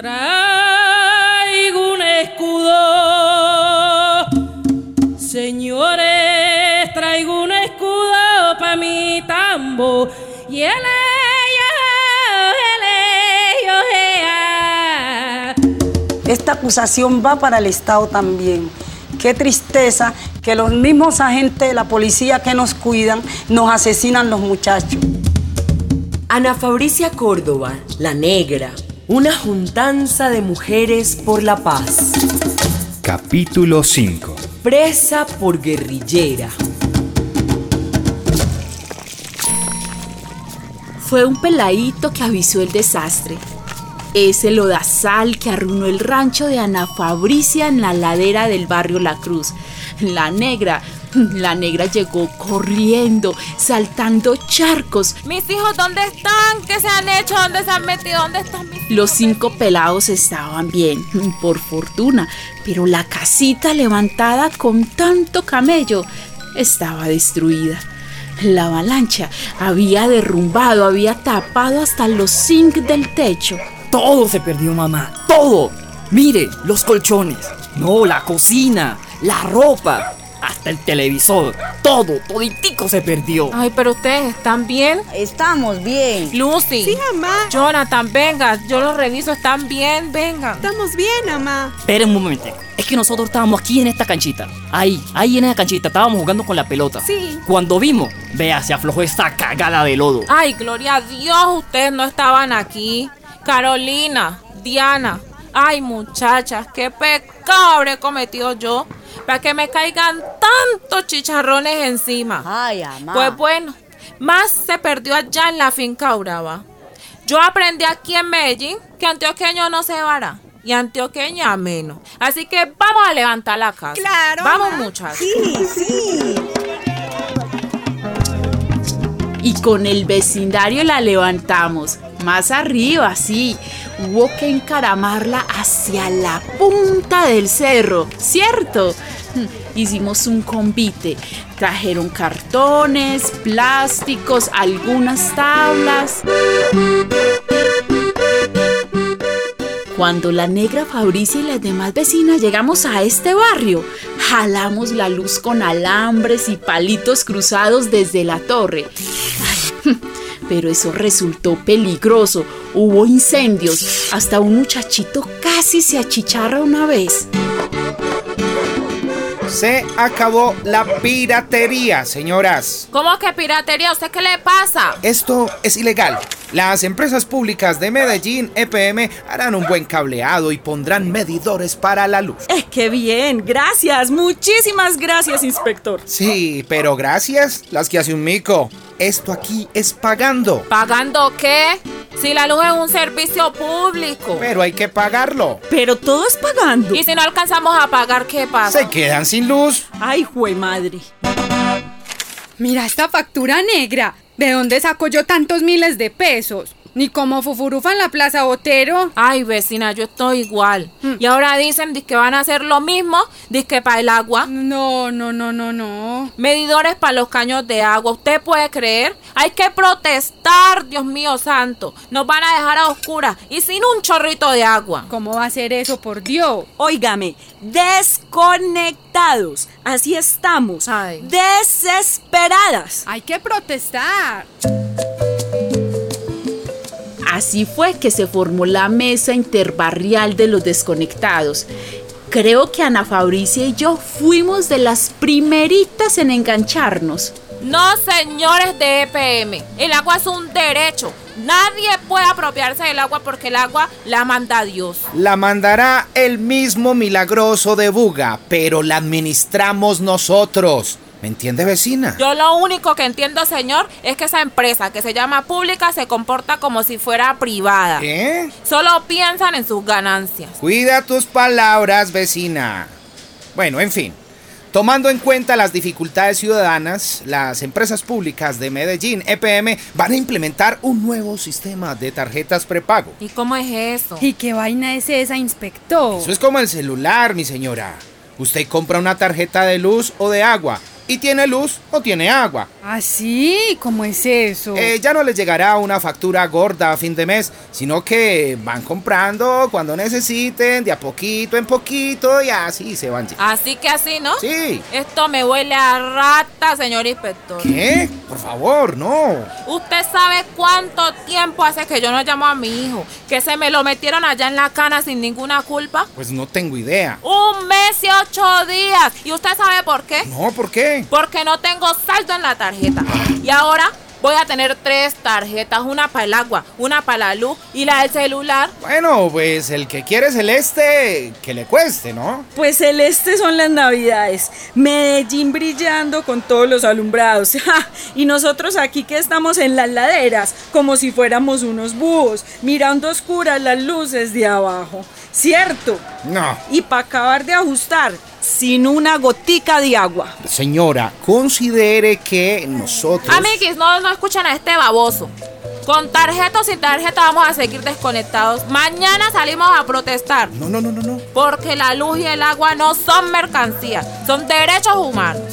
Traigo un escudo, señores, traigo un escudo para mi tambo y el Esta acusación va para el Estado también. Qué tristeza que los mismos agentes de la policía que nos cuidan nos asesinan los muchachos. Ana Fabricia Córdoba, la negra, una juntanza de mujeres por la paz. Capítulo 5. Presa por guerrillera. Fue un peladito que avisó el desastre. Ese lodazal que arruinó el rancho de Ana Fabricia en la ladera del barrio La Cruz. La negra, la negra llegó corriendo, saltando charcos. Mis hijos, ¿dónde están? ¿Qué se han hecho? ¿Dónde se han metido? ¿Dónde están mis Los cinco pelados estaban bien, por fortuna, pero la casita levantada con tanto camello estaba destruida. La avalancha había derrumbado, había tapado hasta los zinc del techo. Todo se perdió, mamá. Todo. Mire, los colchones. No, la cocina. La ropa. Hasta el televisor. Todo, toditico se perdió. Ay, pero ustedes están bien. Estamos bien. Lucy. Sí, mamá. Jonathan, venga. Yo los reviso. ¿Están bien? Venga. Estamos bien, mamá. Esperen un momento. Es que nosotros estábamos aquí en esta canchita. Ahí, ahí en esa canchita. Estábamos jugando con la pelota. Sí. Cuando vimos, vea, se aflojó esta cagada de lodo. Ay, gloria a Dios, ustedes no estaban aquí. Carolina, Diana. Ay, muchachas, qué pecado habré cometido yo para que me caigan tantos chicharrones encima. Ay, mamá. Pues bueno, más se perdió allá en la finca Uraba. Yo aprendí aquí en Medellín que antioqueño no se vara y antioqueña menos. Así que vamos a levantar la casa. Claro, Vamos, muchachos. Sí, sí. Y con el vecindario la levantamos. Más arriba, sí. Hubo que encaramarla hacia la punta del cerro, ¿cierto? Hicimos un convite. Trajeron cartones, plásticos, algunas tablas. Cuando la negra Fabricia y las demás vecinas llegamos a este barrio, jalamos la luz con alambres y palitos cruzados desde la torre. Ay, pero eso resultó peligroso. Hubo incendios. Hasta un muchachito casi se achicharra una vez. Se acabó la piratería, señoras. ¿Cómo que piratería? ¿Usted qué le pasa? Esto es ilegal. Las empresas públicas de Medellín, EPM, harán un buen cableado y pondrán medidores para la luz. ¡Eh, qué bien! Gracias, muchísimas gracias, inspector. Sí, pero gracias, las que hace un mico. Esto aquí es pagando. ¿Pagando qué? Si la luz es un servicio público. Pero hay que pagarlo. Pero todo es pagando. Y si no alcanzamos a pagar, ¿qué pasa? Se quedan sin luz. Ay, jue madre. Mira esta factura negra. ¿De dónde saco yo tantos miles de pesos? Ni como fufurufa en la Plaza Botero. Ay, vecina, yo estoy igual. Mm. Y ahora dicen que van a hacer lo mismo, que para el agua. No, no, no, no, no. Medidores para los caños de agua. ¿Usted puede creer? Hay que protestar, Dios mío santo. Nos van a dejar a oscuras y sin un chorrito de agua. ¿Cómo va a ser eso, por Dios? Óigame, desconectados. Así estamos. Ay. Desesperadas. Hay que protestar. Así fue que se formó la mesa interbarrial de los desconectados. Creo que Ana Fabricia y yo fuimos de las primeritas en engancharnos. No, señores de EPM. El agua es un derecho. Nadie puede apropiarse del agua porque el agua la manda Dios. La mandará el mismo milagroso de Buga, pero la administramos nosotros. ¿Me entiende, vecina? Yo lo único que entiendo, señor, es que esa empresa que se llama pública se comporta como si fuera privada. ¿Qué? Solo piensan en sus ganancias. Cuida tus palabras, vecina. Bueno, en fin. Tomando en cuenta las dificultades ciudadanas, las empresas públicas de Medellín, EPM, van a implementar un nuevo sistema de tarjetas prepago. ¿Y cómo es eso? ¿Y qué vaina es esa, inspector? Eso es como el celular, mi señora. Usted compra una tarjeta de luz o de agua, y tiene luz o tiene agua. ¿Así? ¿Cómo es eso? Eh, ya no les llegará una factura gorda a fin de mes, sino que van comprando cuando necesiten, de a poquito en poquito y así se van. Así que así, ¿no? Sí. Esto me huele a rata, señor inspector. ¿Qué? Por favor, no. ¿Usted sabe cuánto tiempo hace que yo no llamo a mi hijo? Que se me lo metieron allá en la cana sin ninguna culpa. Pues no tengo idea. Un mes y ocho días. ¿Y usted sabe por qué? No, ¿por qué? Porque no tengo saldo en la tarjeta. Y ahora voy a tener tres tarjetas, una para el agua, una para la luz y la del celular. Bueno, pues el que quiere celeste, que le cueste, ¿no? Pues celeste son las navidades. Medellín brillando con todos los alumbrados. ¡Ja! Y nosotros aquí que estamos en las laderas, como si fuéramos unos búhos, mirando oscuras las luces de abajo. ¿Cierto? No. Y para acabar de ajustar, sin una gotica de agua. Señora, considere que nosotros... Amiguis, no, no escuchan a este baboso. Con tarjeta o sin tarjeta vamos a seguir desconectados. Mañana salimos a protestar. No, no, no, no, no. Porque la luz y el agua no son mercancía, son derechos humanos.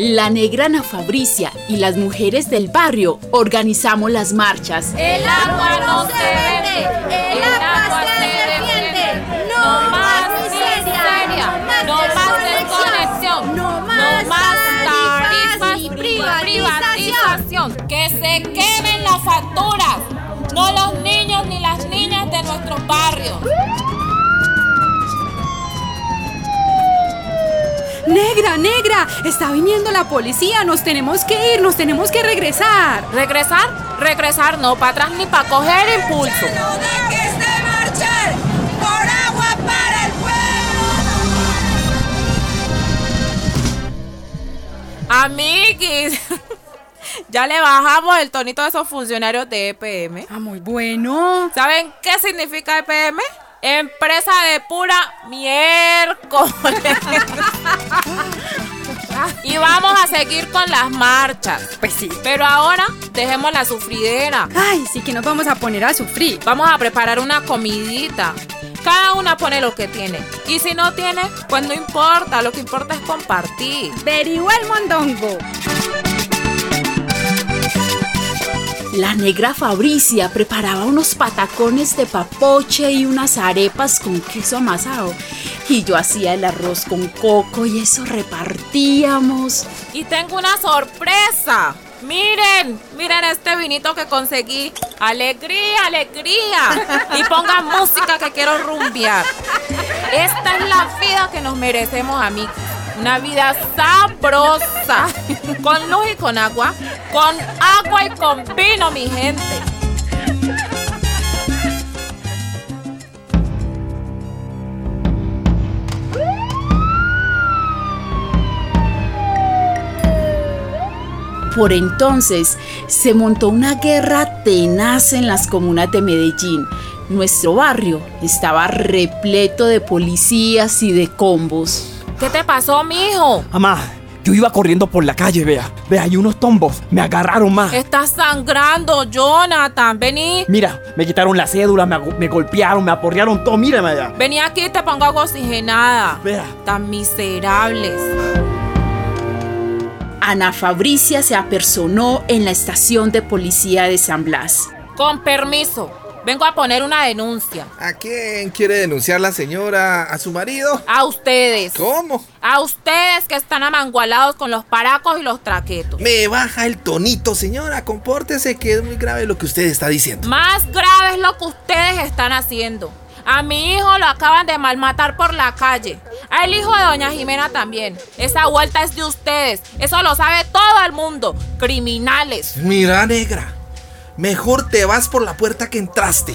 La negra Ana Fabricia y las mujeres del barrio organizamos las marchas. El agua no se vende, el agua se defiende. No más miseria, no más desconexión, no más tarifas y privatización. Que se quemen las facturas, no los niños ni las niñas de nuestros barrios. Negra, negra, está viniendo la policía, nos tenemos que ir, nos tenemos que regresar. ¿Regresar? Regresar no, para atrás ni para coger impulso. Amiguis, ya le bajamos el tonito a esos funcionarios de EPM. Ah, muy bueno. ¿Saben qué significa EPM? Empresa de pura miércoles. y vamos a seguir con las marchas. Pues sí. Pero ahora dejemos la sufridera. Ay, sí que nos vamos a poner a sufrir. Vamos a preparar una comidita. Cada una pone lo que tiene. Y si no tiene, pues no importa. Lo que importa es compartir. Berigua el mondongo. La negra Fabricia preparaba unos patacones de papoche y unas arepas con queso amasado. Y yo hacía el arroz con coco y eso repartíamos. Y tengo una sorpresa. Miren, miren este vinito que conseguí. Alegría, alegría. Y pongan música que quiero rumbear. Esta es la vida que nos merecemos, amigos. Una vida sabrosa. Con luz y con agua. Con agua y con vino, mi gente. Por entonces se montó una guerra tenaz en las comunas de Medellín. Nuestro barrio estaba repleto de policías y de combos. ¿Qué te pasó, mijo? Mamá, yo iba corriendo por la calle, vea. Vea, hay unos tombos. Me agarraron más. Estás sangrando, Jonathan. Vení. Mira, me quitaron la cédula, me, me golpearon, me aporrearon todo. Mírame allá. Vení aquí y te pongo agua oxigenada. Vea. Tan miserables. Ana Fabricia se apersonó en la estación de policía de San Blas. Con permiso. Vengo a poner una denuncia. ¿A quién quiere denunciar la señora? ¿A su marido? A ustedes. ¿Cómo? A ustedes que están amangualados con los paracos y los traquetos. Me baja el tonito, señora. Compórtese que es muy grave lo que usted está diciendo. Más grave es lo que ustedes están haciendo. A mi hijo lo acaban de malmatar por la calle. Al hijo de doña Jimena también. Esa vuelta es de ustedes. Eso lo sabe todo el mundo. Criminales. Mira, negra. Mejor te vas por la puerta que entraste.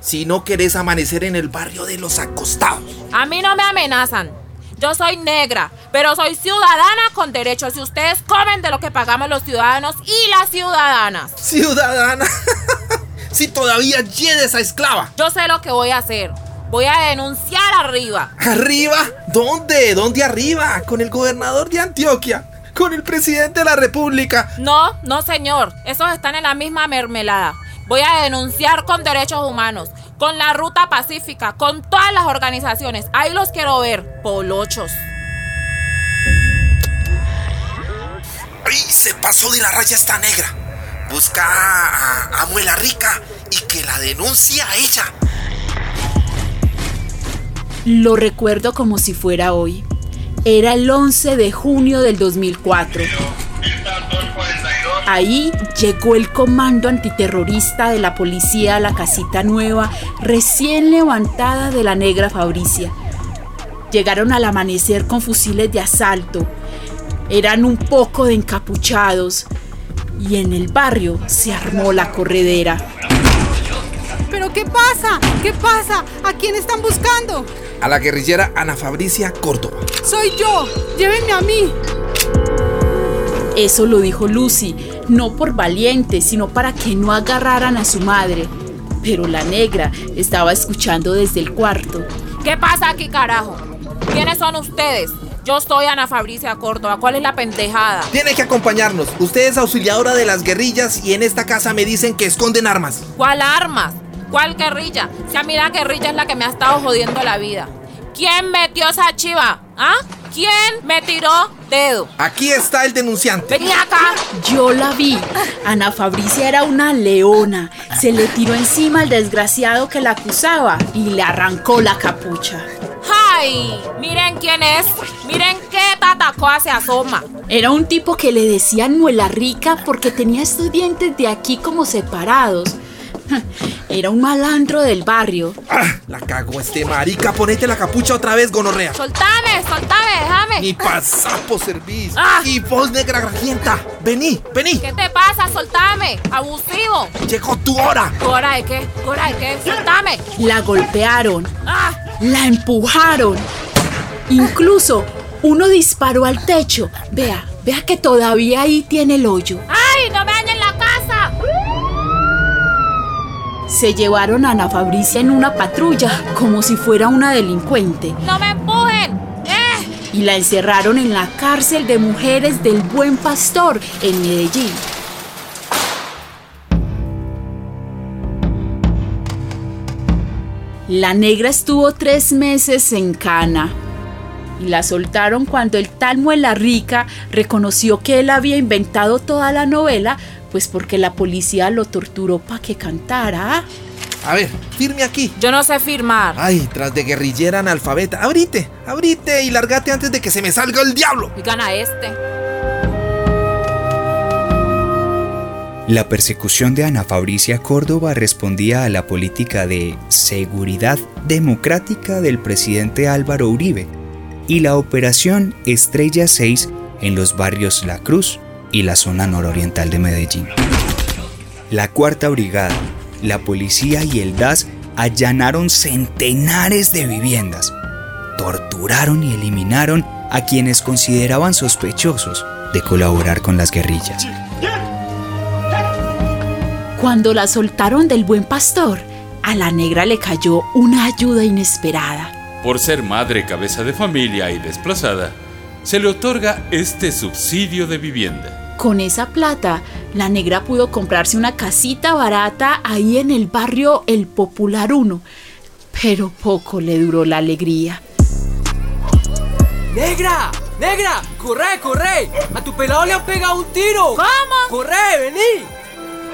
Si no querés amanecer en el barrio de los acostados. A mí no me amenazan. Yo soy negra, pero soy ciudadana con derechos y ustedes comen de lo que pagamos los ciudadanos y las ciudadanas. Ciudadana. si todavía lledes a esclava. Yo sé lo que voy a hacer. Voy a denunciar arriba. ¿Arriba? ¿Dónde? ¿Dónde arriba? Con el gobernador de Antioquia. Con el presidente de la república. No, no señor. Esos están en la misma mermelada. Voy a denunciar con derechos humanos, con la ruta pacífica, con todas las organizaciones. Ahí los quiero ver, polochos. Ay, se pasó de la raya esta negra. Busca a, a Muela Rica y que la denuncie a ella. Lo recuerdo como si fuera hoy. Era el 11 de junio del 2004. Ahí llegó el comando antiterrorista de la policía a la casita nueva, recién levantada de la negra Fabricia. Llegaron al amanecer con fusiles de asalto. Eran un poco de encapuchados. Y en el barrio se armó la corredera. ¿Pero qué pasa? ¿Qué pasa? ¿A quién están buscando? A la guerrillera Ana Fabricia Córdoba. Soy yo. Llévenme a mí. Eso lo dijo Lucy, no por valiente, sino para que no agarraran a su madre. Pero la negra estaba escuchando desde el cuarto. ¿Qué pasa aquí, carajo? ¿Quiénes son ustedes? Yo soy Ana Fabricia Córdoba. ¿Cuál es la pendejada? Tiene que acompañarnos. Usted es auxiliadora de las guerrillas y en esta casa me dicen que esconden armas. ¿Cuál armas? ¿Cuál guerrilla? Si a mí la guerrilla es la que me ha estado jodiendo la vida. ¿Quién metió esa chiva? ¿Ah? ¿Quién me tiró dedo? Aquí está el denunciante. Vení acá. Yo la vi. Ana Fabricia era una leona. Se le tiró encima al desgraciado que la acusaba y le arrancó la capucha. ¡Ay! Miren quién es. Miren qué tatacoa se asoma. Era un tipo que le decían muela rica porque tenía estos dientes de aquí como separados. Era un malandro del barrio. Ah, la cago este marica. Ponete la capucha otra vez, gonorrea. Soltame, soltame, déjame. Ni pasapo servís. Ah. Y vos, negra grajienta. Vení, vení. ¿Qué te pasa? Soltame. Abusivo. Llegó tu hora. ¿Tu hora de qué? ¿Tu hora de qué? Soltame. La golpearon. Ah. La empujaron. Incluso uno disparó al techo. Vea, vea que todavía ahí tiene el hoyo. ¡Ay! ¡No me dañen la casa! Se llevaron a Ana Fabricia en una patrulla como si fuera una delincuente ¡No me empujen! ¡Eh! y la encerraron en la cárcel de mujeres del Buen Pastor en Medellín. La negra estuvo tres meses en cana y la soltaron cuando el tal Muela Rica reconoció que él había inventado toda la novela, pues porque la policía lo torturó para que cantara. A ver, firme aquí. Yo no sé firmar. Ay, tras de guerrillera analfabeta. Abrite, abrite y largate antes de que se me salga el diablo. Oigan a este. La persecución de Ana Fabricia Córdoba respondía a la política de seguridad democrática del presidente Álvaro Uribe y la operación Estrella 6 en los barrios La Cruz y la zona nororiental de Medellín. La Cuarta Brigada, la policía y el DAS allanaron centenares de viviendas, torturaron y eliminaron a quienes consideraban sospechosos de colaborar con las guerrillas. Cuando la soltaron del buen pastor, a la negra le cayó una ayuda inesperada. Por ser madre cabeza de familia y desplazada, se le otorga este subsidio de vivienda. Con esa plata, la negra pudo comprarse una casita barata ahí en el barrio El Popular 1, pero poco le duró la alegría. ¡Negra! ¡Negra! ¡Corre, corre! ¡A tu pelado le han pegado un tiro! ¿Cómo? ¡Corre, vení!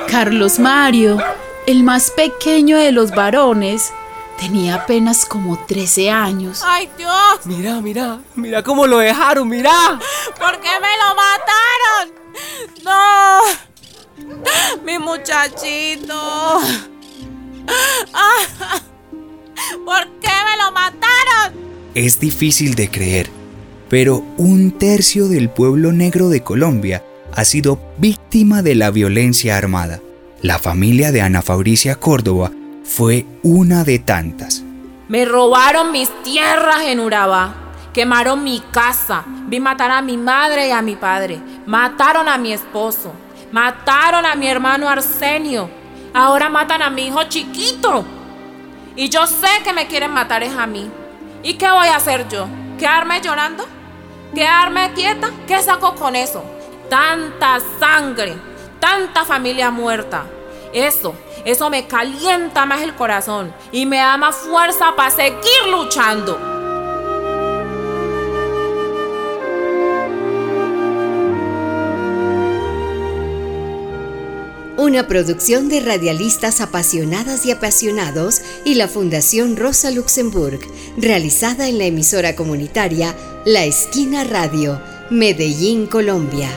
Carlos Mario, el más pequeño de los varones, tenía apenas como 13 años. ¡Ay, Dios! Mira, mira, mira cómo lo dejaron, mira. ¿Por qué me lo mataron? ¡No! Mi muchachito. ¿Por qué me lo mataron? Es difícil de creer, pero un tercio del pueblo negro de Colombia ha sido víctima de la violencia armada. La familia de Ana Fabricia Córdoba fue una de tantas. Me robaron mis tierras en Urabá. Quemaron mi casa. Vi matar a mi madre y a mi padre. Mataron a mi esposo. Mataron a mi hermano Arsenio. Ahora matan a mi hijo chiquito. Y yo sé que me quieren matar es a mí. ¿Y qué voy a hacer yo? ¿Quedarme llorando? ¿Quedarme quieta? ¿Qué saco con eso? Tanta sangre, tanta familia muerta. Eso, eso me calienta más el corazón y me da más fuerza para seguir luchando. Una producción de radialistas apasionadas y apasionados y la Fundación Rosa Luxemburg, realizada en la emisora comunitaria La Esquina Radio, Medellín, Colombia.